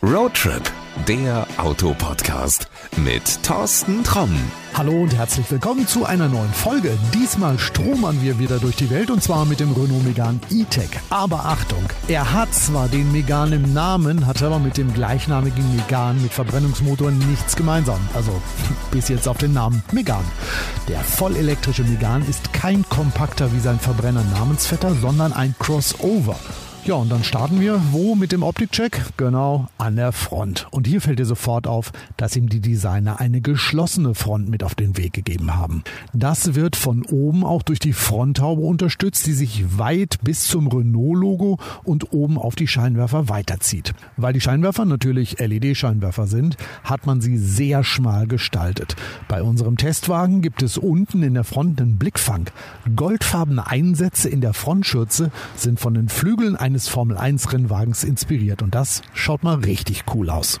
Roadtrip, der Autopodcast mit Thorsten Tromm. Hallo und herzlich willkommen zu einer neuen Folge. Diesmal stromern wir wieder durch die Welt und zwar mit dem Renault Megane E-Tech. Aber Achtung, er hat zwar den Megane im Namen, hat aber mit dem gleichnamigen Megane mit Verbrennungsmotor nichts gemeinsam. Also bis jetzt auf den Namen Megane. Der vollelektrische Megane ist kein kompakter wie sein Verbrenner Namensvetter, sondern ein Crossover. Ja, und dann starten wir wo mit dem Optikcheck? Genau, an der Front. Und hier fällt dir sofort auf, dass ihm die Designer eine geschlossene Front mit auf den Weg gegeben haben. Das wird von oben auch durch die Fronthaube unterstützt, die sich weit bis zum Renault-Logo und oben auf die Scheinwerfer weiterzieht. Weil die Scheinwerfer natürlich LED-Scheinwerfer sind, hat man sie sehr schmal gestaltet. Bei unserem Testwagen gibt es unten in der Front einen Blickfang. Goldfarbene Einsätze in der Frontschürze sind von den Flügeln eines eines Formel-1-Rennwagens inspiriert und das schaut mal richtig cool aus.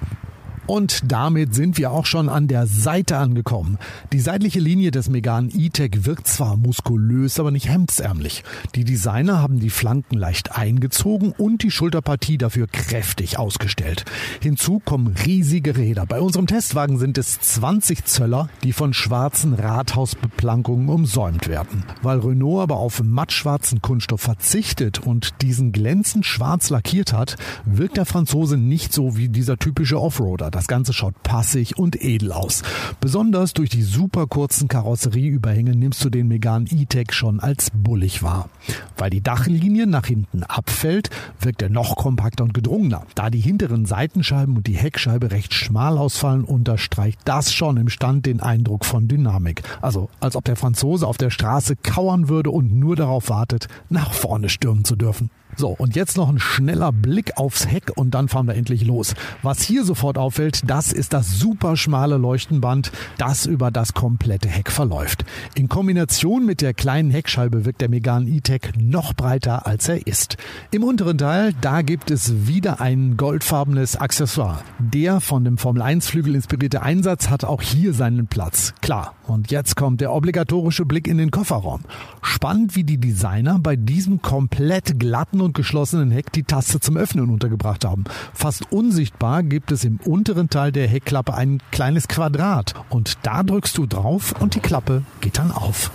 Und damit sind wir auch schon an der Seite angekommen. Die seitliche Linie des Megane E-Tech wirkt zwar muskulös, aber nicht hemdsärmlich. Die Designer haben die Flanken leicht eingezogen und die Schulterpartie dafür kräftig ausgestellt. Hinzu kommen riesige Räder. Bei unserem Testwagen sind es 20 Zöller, die von schwarzen Rathausbeplankungen umsäumt werden. Weil Renault aber auf mattschwarzen Kunststoff verzichtet und diesen glänzend schwarz lackiert hat, wirkt der Franzose nicht so wie dieser typische Offroader. Das Ganze schaut passig und edel aus. Besonders durch die super kurzen Karosserieüberhänge nimmst du den Megane E-Tech schon als bullig wahr. Weil die Dachlinie nach hinten abfällt, wirkt er noch kompakter und gedrungener. Da die hinteren Seitenscheiben und die Heckscheibe recht schmal ausfallen, unterstreicht das schon im Stand den Eindruck von Dynamik. Also als ob der Franzose auf der Straße kauern würde und nur darauf wartet, nach vorne stürmen zu dürfen. So, und jetzt noch ein schneller Blick aufs Heck und dann fahren wir endlich los. Was hier sofort auffällt, das ist das super schmale Leuchtenband, das über das komplette Heck verläuft. In Kombination mit der kleinen Heckscheibe wirkt der Megane E-Tech noch breiter als er ist. Im unteren Teil, da gibt es wieder ein goldfarbenes Accessoire. Der von dem Formel 1 Flügel inspirierte Einsatz hat auch hier seinen Platz. Klar. Und jetzt kommt der obligatorische Blick in den Kofferraum. Spannend, wie die Designer bei diesem komplett glatten und geschlossenen Heck die Taste zum Öffnen untergebracht haben. Fast unsichtbar gibt es im unteren Teil der Heckklappe ein kleines Quadrat und da drückst du drauf und die Klappe geht dann auf.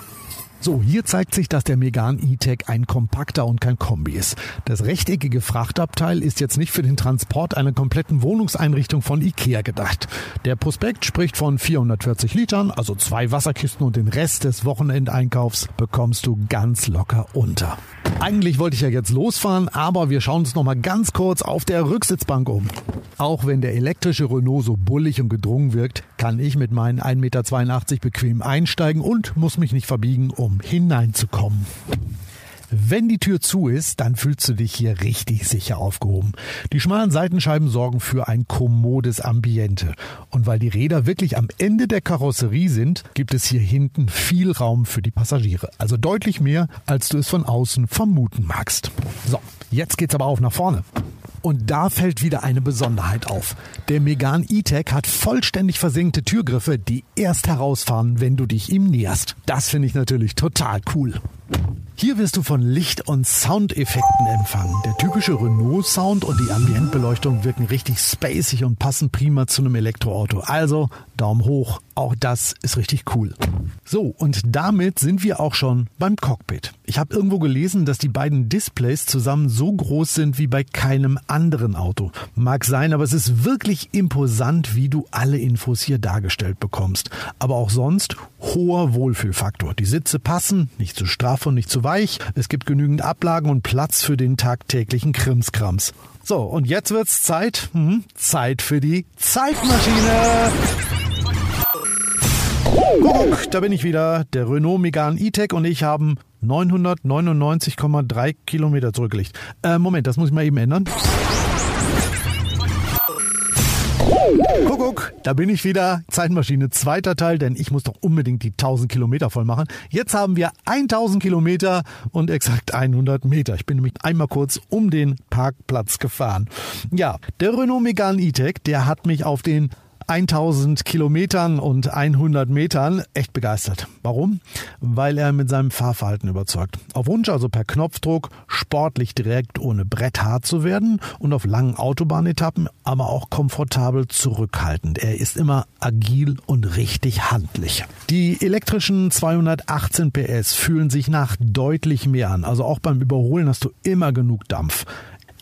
So, hier zeigt sich, dass der Megane E-Tech ein kompakter und kein Kombi ist. Das rechteckige Frachtabteil ist jetzt nicht für den Transport einer kompletten Wohnungseinrichtung von Ikea gedacht. Der Prospekt spricht von 440 Litern, also zwei Wasserkisten und den Rest des Wochenendeinkaufs bekommst du ganz locker unter. Eigentlich wollte ich ja jetzt losfahren, aber wir schauen uns noch mal ganz kurz auf der Rücksitzbank um. Auch wenn der elektrische Renault so bullig und gedrungen wirkt, kann ich mit meinen 1,82 Meter bequem einsteigen und muss mich nicht verbiegen, um hineinzukommen. Wenn die Tür zu ist, dann fühlst du dich hier richtig sicher aufgehoben. Die schmalen Seitenscheiben sorgen für ein kommodes Ambiente. Und weil die Räder wirklich am Ende der Karosserie sind, gibt es hier hinten viel Raum für die Passagiere. Also deutlich mehr, als du es von außen vermuten magst. So, jetzt geht's aber auf nach vorne. Und da fällt wieder eine Besonderheit auf. Der Megane E-Tech hat vollständig versenkte Türgriffe, die erst herausfahren, wenn du dich ihm näherst. Das finde ich natürlich total cool. Hier wirst du von Licht- und Soundeffekten empfangen. Der typische Renault-Sound und die Ambientbeleuchtung wirken richtig spacig und passen prima zu einem Elektroauto. Also Daumen hoch, auch das ist richtig cool. So, und damit sind wir auch schon beim Cockpit. Ich habe irgendwo gelesen, dass die beiden Displays zusammen so groß sind wie bei keinem anderen Auto. Mag sein, aber es ist wirklich imposant, wie du alle Infos hier dargestellt bekommst. Aber auch sonst hoher Wohlfühlfaktor. Die Sitze passen, nicht zu straff und nicht zu weich. Es gibt genügend Ablagen und Platz für den tagtäglichen Krimskrams. So, und jetzt wird's Zeit, hm, Zeit für die Zeitmaschine. Guck, da bin ich wieder. Der Renault Megane E-Tech und ich haben 999,3 Kilometer zurückgelegt. Äh, Moment, das muss ich mal eben ändern. Kuckuck, da bin ich wieder. Zeitmaschine, zweiter Teil, denn ich muss doch unbedingt die 1000 Kilometer voll machen. Jetzt haben wir 1000 Kilometer und exakt 100 Meter. Ich bin nämlich einmal kurz um den Parkplatz gefahren. Ja, der Renault Megane E-Tech, der hat mich auf den 1000 Kilometern und 100 Metern echt begeistert. Warum? Weil er mit seinem Fahrverhalten überzeugt. Auf Wunsch also per Knopfdruck, sportlich direkt ohne Brett hart zu werden und auf langen Autobahnetappen, aber auch komfortabel zurückhaltend. Er ist immer agil und richtig handlich. Die elektrischen 218 PS fühlen sich nach deutlich mehr an. Also auch beim Überholen hast du immer genug Dampf.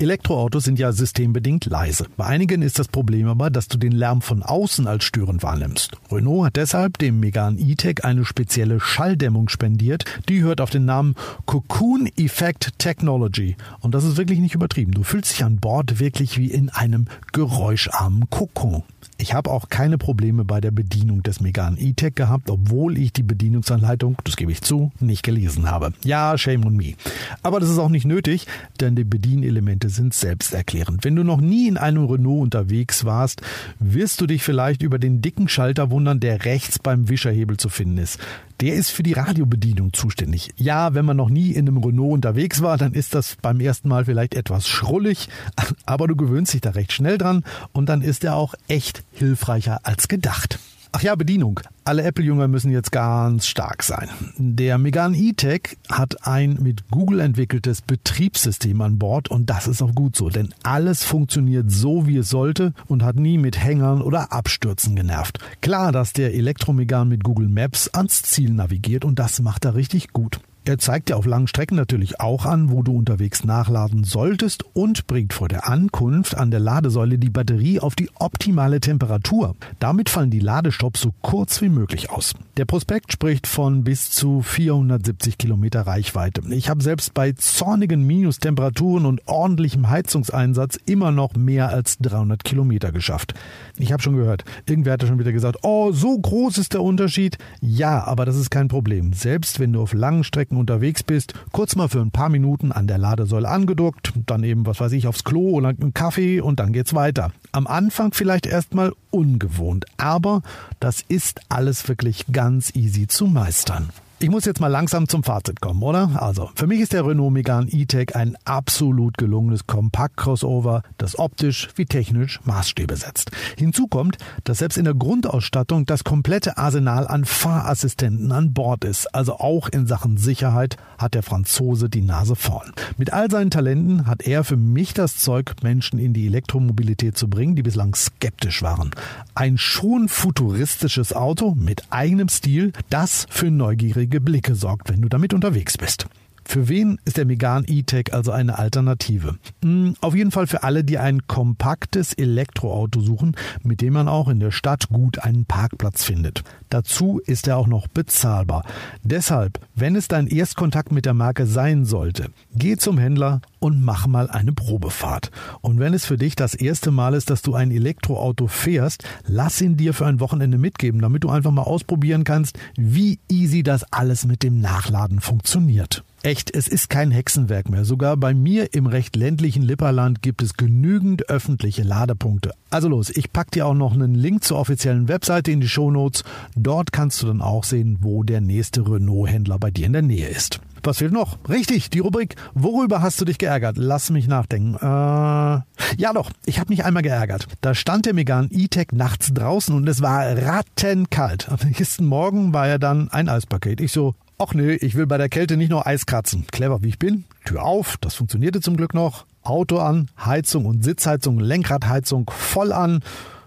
Elektroautos sind ja systembedingt leise. Bei einigen ist das Problem aber, dass du den Lärm von außen als störend wahrnimmst. Renault hat deshalb dem Megane E-Tech eine spezielle Schalldämmung spendiert. Die hört auf den Namen Cocoon Effect Technology. Und das ist wirklich nicht übertrieben. Du fühlst dich an Bord wirklich wie in einem geräuscharmen Kokon. Ich habe auch keine Probleme bei der Bedienung des Megane E-Tech gehabt, obwohl ich die Bedienungsanleitung, das gebe ich zu, nicht gelesen habe. Ja, shame on me. Aber das ist auch nicht nötig, denn die Bedienelemente sind selbsterklärend. Wenn du noch nie in einem Renault unterwegs warst, wirst du dich vielleicht über den dicken Schalter wundern, der rechts beim Wischerhebel zu finden ist. Der ist für die Radiobedienung zuständig. Ja, wenn man noch nie in einem Renault unterwegs war, dann ist das beim ersten Mal vielleicht etwas schrullig, aber du gewöhnst dich da recht schnell dran und dann ist er auch echt hilfreicher als gedacht. Ach ja, Bedienung. Alle Apple-Jünger müssen jetzt ganz stark sein. Der Megane E-Tech hat ein mit Google entwickeltes Betriebssystem an Bord und das ist auch gut so, denn alles funktioniert so, wie es sollte und hat nie mit Hängern oder Abstürzen genervt. Klar, dass der Elektromegan mit Google Maps ans Ziel navigiert und das macht er richtig gut. Er zeigt dir auf langen Strecken natürlich auch an, wo du unterwegs nachladen solltest und bringt vor der Ankunft an der Ladesäule die Batterie auf die optimale Temperatur. Damit fallen die Ladestops so kurz wie möglich aus. Der Prospekt spricht von bis zu 470 Kilometer Reichweite. Ich habe selbst bei zornigen Minustemperaturen und ordentlichem Heizungseinsatz immer noch mehr als 300 Kilometer geschafft. Ich habe schon gehört, irgendwer hatte schon wieder gesagt, oh, so groß ist der Unterschied. Ja, aber das ist kein Problem. Selbst wenn du auf langen Strecken Strecken unterwegs bist, kurz mal für ein paar Minuten an der Ladesäule angedockt, dann eben, was weiß ich, aufs Klo oder einen Kaffee und dann geht's weiter. Am Anfang vielleicht erstmal ungewohnt, aber das ist alles wirklich ganz easy zu meistern. Ich muss jetzt mal langsam zum Fazit kommen, oder? Also, für mich ist der Renault Megane E-Tech ein absolut gelungenes Kompakt-Crossover, das optisch wie technisch Maßstäbe setzt. Hinzu kommt, dass selbst in der Grundausstattung das komplette Arsenal an Fahrassistenten an Bord ist. Also auch in Sachen Sicherheit hat der Franzose die Nase vorn. Mit all seinen Talenten hat er für mich das Zeug, Menschen in die Elektromobilität zu bringen, die bislang skeptisch waren. Ein schon futuristisches Auto mit eigenem Stil, das für neugierige neugierige Blicke sorgt, wenn du damit unterwegs bist. Für wen ist der Megane E-Tech also eine Alternative? Hm, auf jeden Fall für alle, die ein kompaktes Elektroauto suchen, mit dem man auch in der Stadt gut einen Parkplatz findet. Dazu ist er auch noch bezahlbar. Deshalb, wenn es dein Erstkontakt mit der Marke sein sollte, geh zum Händler und mach mal eine Probefahrt. Und wenn es für dich das erste Mal ist, dass du ein Elektroauto fährst, lass ihn dir für ein Wochenende mitgeben, damit du einfach mal ausprobieren kannst, wie easy das alles mit dem Nachladen funktioniert. Echt, es ist kein Hexenwerk mehr. Sogar bei mir im recht ländlichen Lipperland gibt es genügend öffentliche Ladepunkte. Also los, ich pack dir auch noch einen Link zur offiziellen Webseite in die Shownotes. Dort kannst du dann auch sehen, wo der nächste Renault-Händler bei dir in der Nähe ist. Was fehlt noch? Richtig, die Rubrik Worüber hast du dich geärgert? Lass mich nachdenken. Äh, ja doch, ich habe mich einmal geärgert. Da stand der Megan E-Tech nachts draußen und es war rattenkalt. Am nächsten Morgen war er dann ein Eispaket. Ich so, ach nee, ich will bei der Kälte nicht nur Eis kratzen. Clever wie ich bin. Tür auf, das funktionierte zum Glück noch. Auto an, Heizung und Sitzheizung, Lenkradheizung voll an.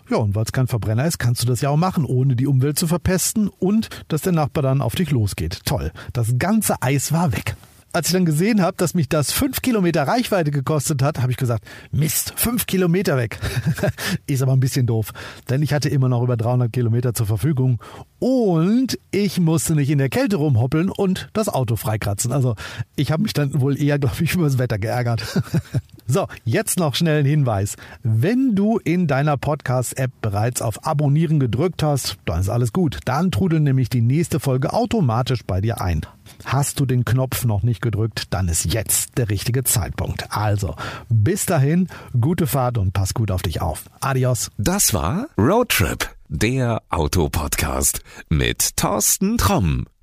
Ja, und weil es kein Verbrenner ist, kannst du das ja auch machen, ohne die Umwelt zu verpesten und dass der Nachbar dann auf dich losgeht. Toll. Das ganze Eis war weg. Als ich dann gesehen habe, dass mich das fünf Kilometer Reichweite gekostet hat, habe ich gesagt, Mist, fünf Kilometer weg. ist aber ein bisschen doof, denn ich hatte immer noch über 300 Kilometer zur Verfügung und ich musste nicht in der Kälte rumhoppeln und das Auto freikratzen. Also ich habe mich dann wohl eher, glaube ich, über das Wetter geärgert. So, jetzt noch schnell ein Hinweis. Wenn du in deiner Podcast-App bereits auf Abonnieren gedrückt hast, dann ist alles gut. Dann trudelt nämlich die nächste Folge automatisch bei dir ein. Hast du den Knopf noch nicht gedrückt, dann ist jetzt der richtige Zeitpunkt. Also, bis dahin, gute Fahrt und pass gut auf dich auf. Adios. Das war Roadtrip, der Autopodcast mit Thorsten Tromm.